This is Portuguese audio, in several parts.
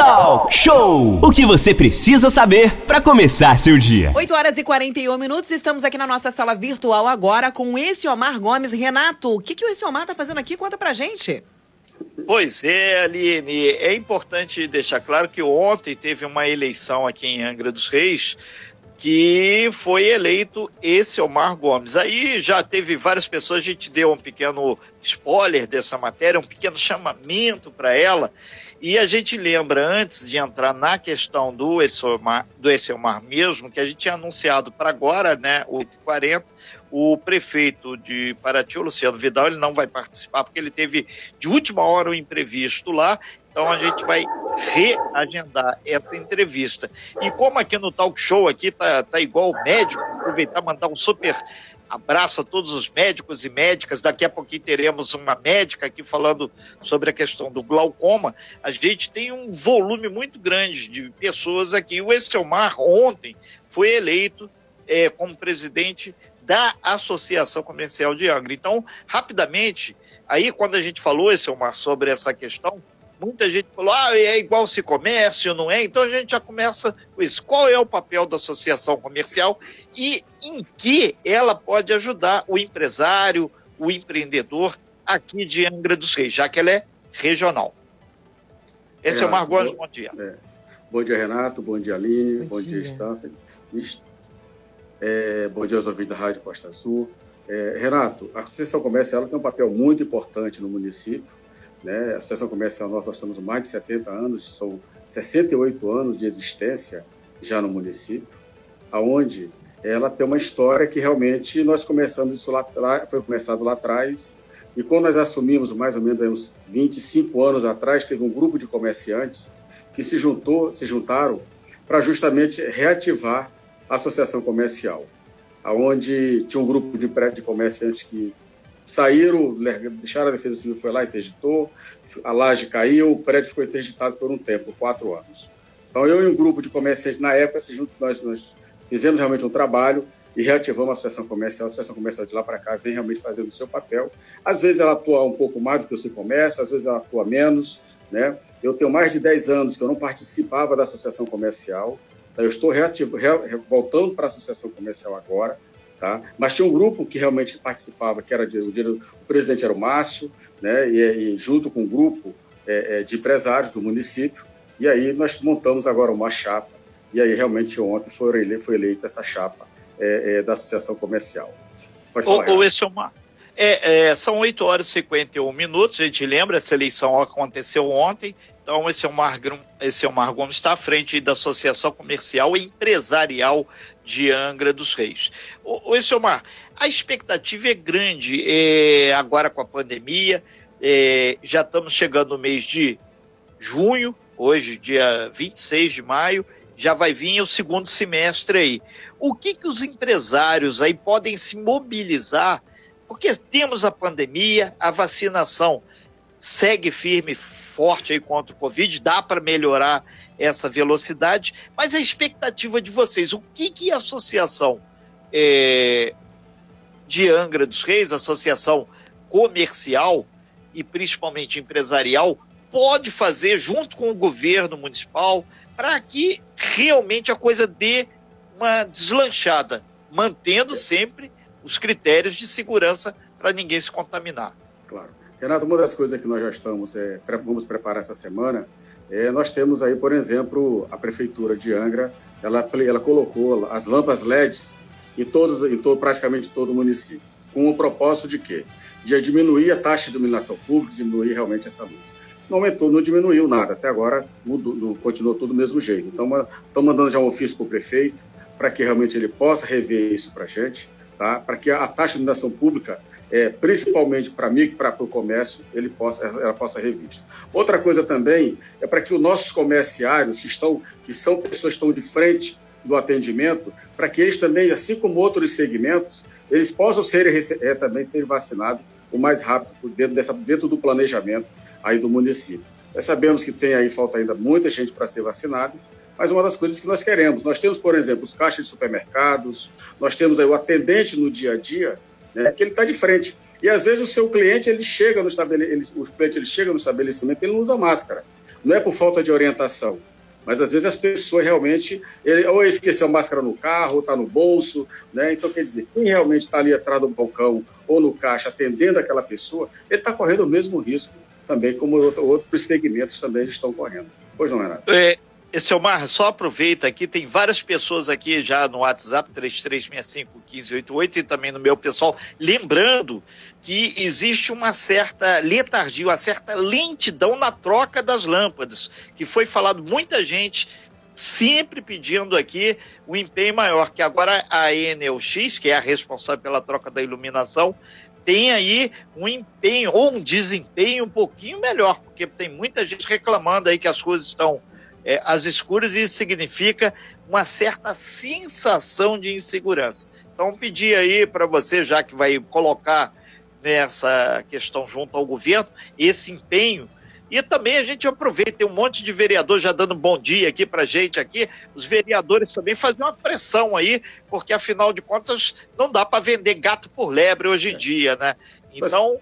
Talk Show! O que você precisa saber para começar seu dia. 8 horas e 41 minutos, estamos aqui na nossa sala virtual agora com esse Omar Gomes. Renato, o que, que o esse Omar tá fazendo aqui? Conta pra gente. Pois é, Aline, é importante deixar claro que ontem teve uma eleição aqui em Angra dos Reis que foi eleito esse Omar Gomes. Aí já teve várias pessoas, a gente deu um pequeno spoiler dessa matéria, um pequeno chamamento para ela, e a gente lembra, antes de entrar na questão do Esselmar, do Esselmar mesmo, que a gente tinha anunciado para agora, né, 8h40, o prefeito de Paraty, o Luciano Vidal, ele não vai participar porque ele teve de última hora o um imprevisto lá, então a gente vai reagendar essa entrevista. E como aqui no talk show aqui tá, tá igual médico, aproveitar mandar um super abraço a todos os médicos e médicas. Daqui a pouquinho teremos uma médica aqui falando sobre a questão do glaucoma. A gente tem um volume muito grande de pessoas aqui. O Esselmar ontem foi eleito é, como presidente da Associação Comercial de Angra. Então, rapidamente, aí quando a gente falou, Esselmar, sobre essa questão, Muita gente falou, ah, é igual se comércio, não é? Então a gente já começa com isso. Qual é o papel da associação comercial e em que ela pode ajudar o empresário, o empreendedor aqui de Angra dos Reis, já que ela é regional. Esse é, é o Margot, bom dia. É. Bom dia, Renato. Bom dia, Aline. Bom, bom dia, Staff. É, bom dia aos ouvintes da Rádio Costa Azul. É, Renato, a Associação Comercial tem um papel muito importante no município né? A Associação Comercial nós, nós estamos mais de 70 anos, são 68 anos de existência já no município, aonde ela tem uma história que realmente nós começamos isso lá atrás, foi começado lá atrás, e quando nós assumimos, mais ou menos uns 25 anos atrás, teve um grupo de comerciantes que se juntou, se juntaram para justamente reativar a associação comercial, aonde tinha um grupo de, de comerciantes que saíram, deixaram a Defesa Civil, foi lá, interditou, a laje caiu, o prédio ficou interditado por um tempo, quatro anos. Então, eu e um grupo de comerciantes, na época, nós, nós fizemos realmente um trabalho e reativamos a associação comercial. A associação comercial de lá para cá vem realmente fazendo o seu papel. Às vezes ela atua um pouco mais do que o seu comércio, às vezes ela atua menos. Né? Eu tenho mais de 10 anos que eu não participava da associação comercial. Então, eu estou reativo, re, voltando para a associação comercial agora. Tá? Mas tinha um grupo que realmente participava, que era de, o, o presidente era o Márcio, né? e, e junto com um grupo é, é, de empresários do município, e aí nós montamos agora uma chapa, e aí realmente ontem foi, ele, foi eleita essa chapa é, é, da Associação Comercial. Pode falar, ou, ou esse é uma... É, é, são 8 horas e 51 minutos, a gente lembra, essa eleição aconteceu ontem, então esse é o Mar, esse é o Mar Gomes está à frente da Associação Comercial e Empresarial de Angra dos Reis. O, Mar, a expectativa é grande é, agora com a pandemia, é, já estamos chegando no mês de junho, hoje dia 26 de maio, já vai vir o segundo semestre aí. O que, que os empresários aí podem se mobilizar? Porque temos a pandemia, a vacinação segue firme, forte aí contra o Covid, dá para melhorar essa velocidade, mas a expectativa de vocês, o que, que a associação é, de Angra dos Reis, associação comercial e principalmente empresarial, pode fazer junto com o governo municipal para que realmente a coisa dê uma deslanchada, mantendo sempre os critérios de segurança para ninguém se contaminar. Claro. Renato, uma das coisas que nós já estamos, é, vamos preparar essa semana, é, nós temos aí, por exemplo, a Prefeitura de Angra, ela, ela colocou as lâmpadas LEDs em, todos, em todo, praticamente todo o município, com o propósito de quê? De diminuir a taxa de iluminação pública, diminuir realmente essa luz. Não aumentou, não diminuiu nada, até agora mudou, continuou tudo do mesmo jeito. Então, estamos mandando já um ofício para o prefeito, para que realmente ele possa rever isso para a gente, tá? para que a taxa de iluminação pública é, principalmente para mim e para o comércio, ele possa, ela possa revista. Outra coisa também é para que os nossos comerciários, que, estão, que são pessoas que estão de frente do atendimento, para que eles também, assim como outros segmentos, eles possam ser, é, também ser vacinados o mais rápido dentro, dessa, dentro do planejamento aí do município. Nós sabemos que tem aí, falta ainda muita gente para ser vacinada, mas uma das coisas que nós queremos, nós temos, por exemplo, os caixas de supermercados, nós temos aí o atendente no dia a dia, né, que ele está de frente. E às vezes o seu cliente ele chega no estabelecimento, o cliente ele chega no estabelecimento, ele não usa máscara. não é por falta de orientação, mas às vezes as pessoas realmente, ele, ou esqueceu a máscara no carro, está no bolso, né? Então, quer dizer, quem realmente está ali atrás do balcão ou no caixa atendendo aquela pessoa, ele está correndo o mesmo risco também, como outros segmentos também estão correndo. Pois não, Renato? É, Selmar, só aproveita aqui, tem várias pessoas aqui já no WhatsApp, 3365-1588 e também no meu pessoal, lembrando que existe uma certa letargia, uma certa lentidão na troca das lâmpadas, que foi falado muita gente sempre pedindo aqui o um empenho maior, que agora a Enel X, que é a responsável pela troca da iluminação, tem aí um empenho ou um desempenho um pouquinho melhor, porque tem muita gente reclamando aí que as coisas estão é, às escuras e isso significa uma certa sensação de insegurança. Então, pedir aí para você, já que vai colocar nessa questão junto ao governo, esse empenho. E também a gente aproveita, tem um monte de vereador já dando bom dia aqui para gente aqui. Os vereadores também fazem uma pressão aí, porque afinal de contas não dá para vender gato por lebre hoje em dia, né? Então,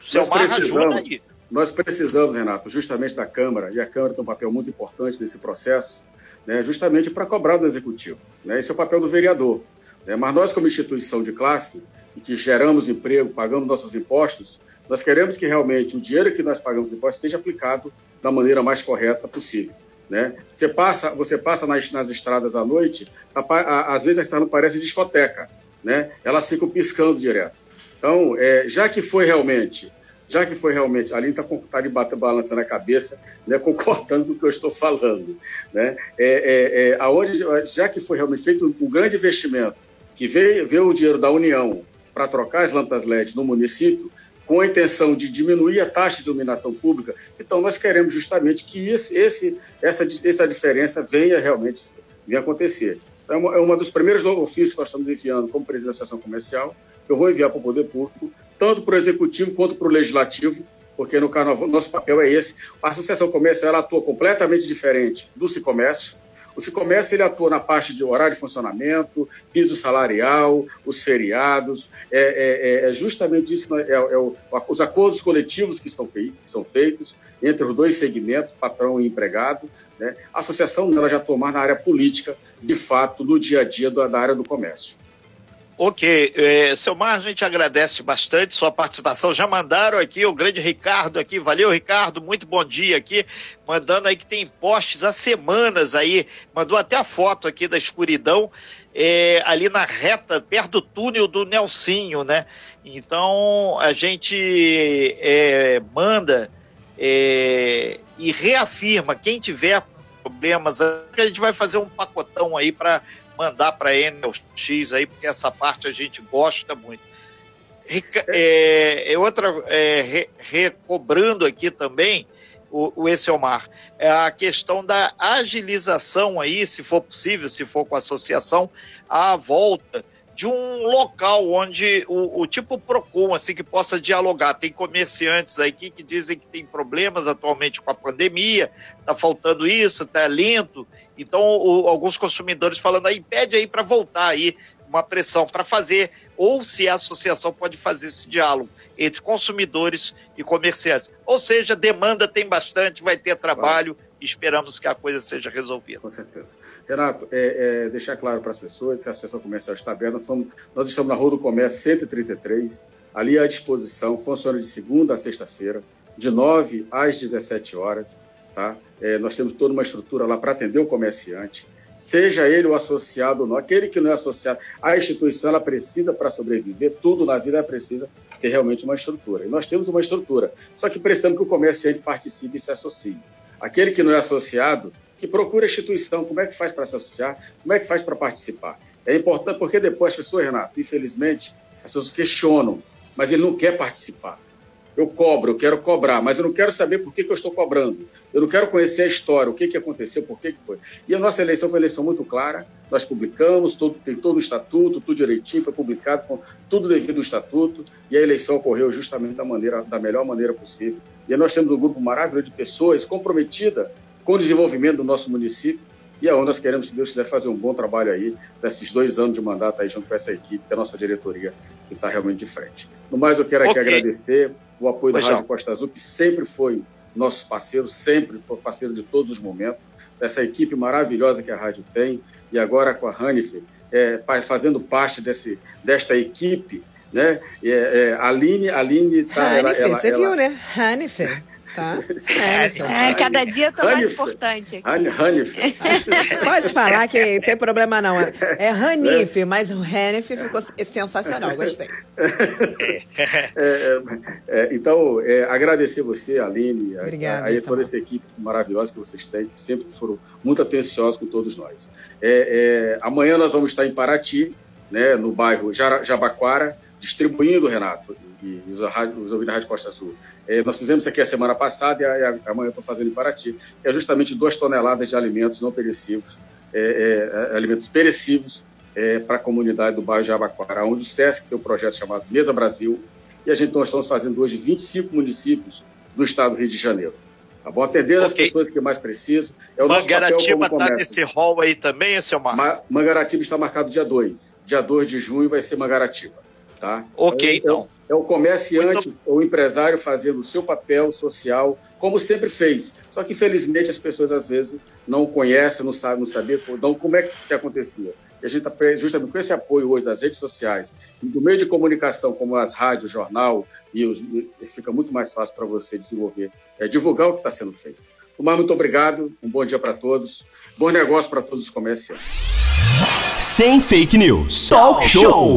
o seu Mar ajuda aí. Nós precisamos, Renato, justamente da Câmara, e a Câmara tem um papel muito importante nesse processo, né, justamente para cobrar do Executivo. Né, esse é o papel do vereador. Né, mas nós, como instituição de classe, que geramos emprego, pagamos nossos impostos, nós queremos que realmente o dinheiro que nós pagamos impostos seja aplicado da maneira mais correta possível. Né? Você passa, você passa nas, nas estradas à noite, a, a, às vezes a estrada parece discoteca, né? elas ficam piscando direto. Então, é, já que foi realmente já que foi realmente, ali está tá de bater, balançando a cabeça, né, concordando com o que eu estou falando. Né? É, é, é, aonde, já que foi realmente feito um grande investimento, que veio, veio o dinheiro da União para trocar as lâmpadas LED no município, com a intenção de diminuir a taxa de iluminação pública, então nós queremos justamente que esse, esse, essa, essa diferença venha realmente venha acontecer. É uma, é dos primeiros ofícios que nós estamos enviando como presidente da Associação Comercial, que eu vou enviar para o Poder Público, tanto para o Executivo quanto para o Legislativo, porque no Carnaval nosso papel é esse. A Associação Comercial ela atua completamente diferente do Cicomércio. O Cicomércio ele atua na parte de horário de funcionamento, piso salarial, os feriados, é, é, é justamente isso, né? é, é o, os acordos coletivos que são, feitos, que são feitos entre os dois segmentos, patrão e empregado. Né? A associação ela já mais na área política, de fato, no dia a dia da área do comércio. Ok, é, seu Mar, a gente agradece bastante sua participação. Já mandaram aqui o grande Ricardo aqui, valeu Ricardo, muito bom dia aqui, mandando aí que tem postes há semanas aí, mandou até a foto aqui da escuridão, é, ali na reta, perto do túnel do Nelsinho, né? Então a gente é, manda é, e reafirma quem tiver problemas, a gente vai fazer um pacotão aí para mandar para a Enel X aí, porque essa parte a gente gosta muito. É, é outra, é, re, recobrando aqui também, o, o Esselmar, é a questão da agilização aí, se for possível, se for com a associação, à volta de um local onde o, o, tipo Procon, assim, que possa dialogar. Tem comerciantes aqui que dizem que tem problemas atualmente com a pandemia, está faltando isso, está lento. Então, o, alguns consumidores falando aí, pede aí para voltar aí uma pressão para fazer, ou se a associação pode fazer esse diálogo entre consumidores e comerciantes. Ou seja, demanda tem bastante, vai ter trabalho, esperamos que a coisa seja resolvida. Com certeza. Renato, é, é, deixar claro para as pessoas que a Associação Comercial está aberta. Nós, estamos na Rua do Comércio 133, ali à disposição, funciona de segunda a sexta-feira, de 9 às 17 horas. Tá? É, nós temos toda uma estrutura lá para atender o comerciante, seja ele o associado ou não. Aquele que não é associado, a instituição ela precisa, para sobreviver, tudo na vida ela precisa ter realmente uma estrutura. E nós temos uma estrutura, só que precisamos que o comerciante participe e se associe. Aquele que não é associado, que procura a instituição, como é que faz para se associar, como é que faz para participar. É importante porque depois as pessoas, Renato, infelizmente, as pessoas questionam, mas ele não quer participar. Eu cobro, eu quero cobrar, mas eu não quero saber por que, que eu estou cobrando. Eu não quero conhecer a história, o que, que aconteceu, por que, que foi. E a nossa eleição foi uma eleição muito clara, nós publicamos, todo, tem todo o estatuto, tudo direitinho, foi publicado com tudo devido ao estatuto, e a eleição ocorreu justamente da, maneira, da melhor maneira possível. E nós temos um grupo maravilhoso de pessoas comprometidas com o desenvolvimento do nosso município, e aonde nós queremos, se Deus quiser, fazer um bom trabalho aí, nesses dois anos de mandato aí, junto com essa equipe, que é a nossa diretoria, que está realmente de frente. No mais, eu quero aqui okay. agradecer o apoio pois da Rádio Costa Azul, que sempre foi nossos parceiros, sempre parceiro de todos os momentos, dessa equipe maravilhosa que a rádio tem, e agora com a Hanife, é, fazendo parte desse, desta equipe, né? É, é, a Aline, a Aline tá, Hanife, ela, ela, você ela, viu, né? Hanife. Tá. É, é, cada dia tô mais importante aqui. Hanif. Pode falar que tem problema não. É Hanif, mas o Hanif ficou sensacional, gostei. É, é, é, então, é, agradecer você, Aline, Obrigada, a, a, toda essa equipe maravilhosa que vocês têm, que sempre foram muito atenciosos com todos nós. amanhã nós vamos estar em Paraty, né, no bairro Jabaquara, distribuindo, Renato, e os, os ouvintes da Rádio Costa Azul. É, nós fizemos isso aqui a semana passada e a, a, amanhã estou fazendo em Paraty. É justamente duas toneladas de alimentos não perecíveis, é, é, alimentos perecíveis é, para a comunidade do bairro de Abaquara, onde o SESC tem um projeto chamado Mesa Brasil, e a gente nós estamos fazendo hoje 25 municípios do estado do Rio de Janeiro. Tá bom? Atendendo okay. as pessoas que mais precisam. É o Mangaratiba está nesse rol aí também, seu Marco? Ma Mangaratiba está marcado dia 2. Dia 2 de junho vai ser Mangaratiba. Tá? Ok, então. É o comerciante Muito... ou empresário fazendo o seu papel social, como sempre fez. Só que, infelizmente, as pessoas às vezes não conhecem, não sabem, não sabem não, como é que, que acontecia. E a gente está justamente com esse apoio hoje das redes sociais e do meio de comunicação, como as rádios, jornal, e os, fica muito mais fácil para você desenvolver, é, divulgar o que está sendo feito. Tomar, muito obrigado, um bom dia para todos, bom negócio para todos os comerciantes. Sem fake news. Talk show.